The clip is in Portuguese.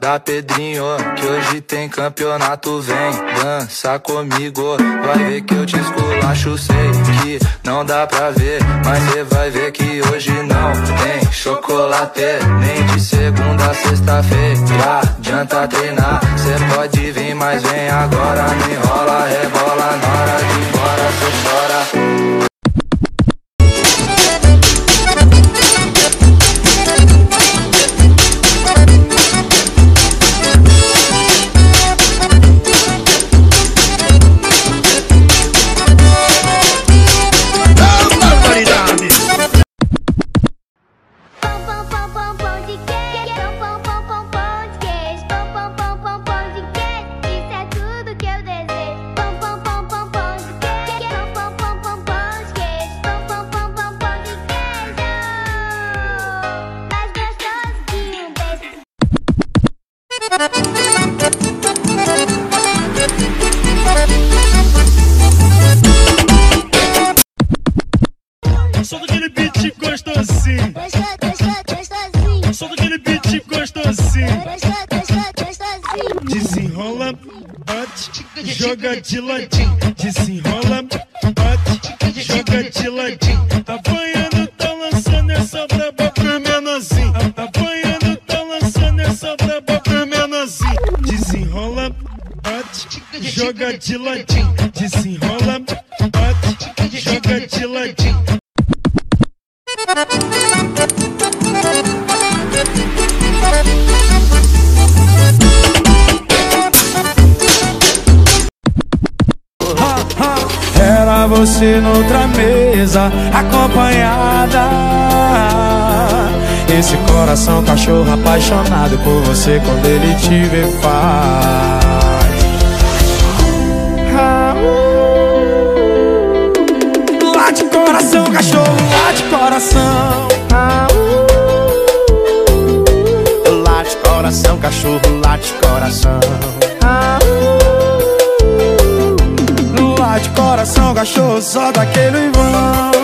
da Pedrinho. Que hoje tem campeonato, vem dança comigo. Vai ver que eu te esculacho, sei que não dá pra ver. Mas cê vai ver que hoje não tem chocolate. Nem de segunda a sexta-feira. Adianta treinar, cê pode vir, mas vem agora. Me Só daquele beat gostosinho. Gostoso, gostoso, gostosinho. Daquele beat gostosinho. Gostoso, gostoso, gostosinho. Desenrola, bate, joga de ladinho. Desenrola, bate, joga de ladinho. Apanhando, tá lançando essa braba pro menorzinho. Joga de ladinho. Desenrola, bate, joga de ladinho. Era você noutra mesa, acompanhada. Esse coração cachorro apaixonado por você quando ele te vê faz. Cachorro, late coração. Ah, uh. Late coração, cachorro, late coração. Ah, uh. Late coração, cachorro, só daquele vão.